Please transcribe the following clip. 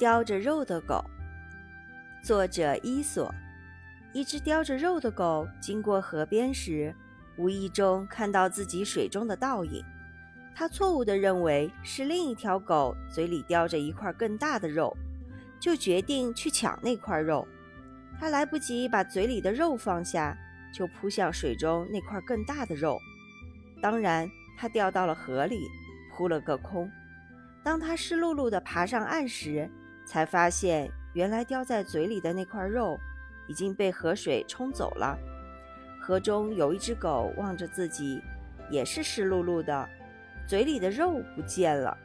叼着肉的狗，作者伊索。一只叼着肉的狗经过河边时，无意中看到自己水中的倒影。他错误地认为是另一条狗嘴里叼着一块更大的肉，就决定去抢那块肉。他来不及把嘴里的肉放下，就扑向水中那块更大的肉。当然，他掉到了河里，扑了个空。当他湿漉漉地爬上岸时，才发现，原来叼在嘴里的那块肉已经被河水冲走了。河中有一只狗望着自己，也是湿漉漉的，嘴里的肉不见了。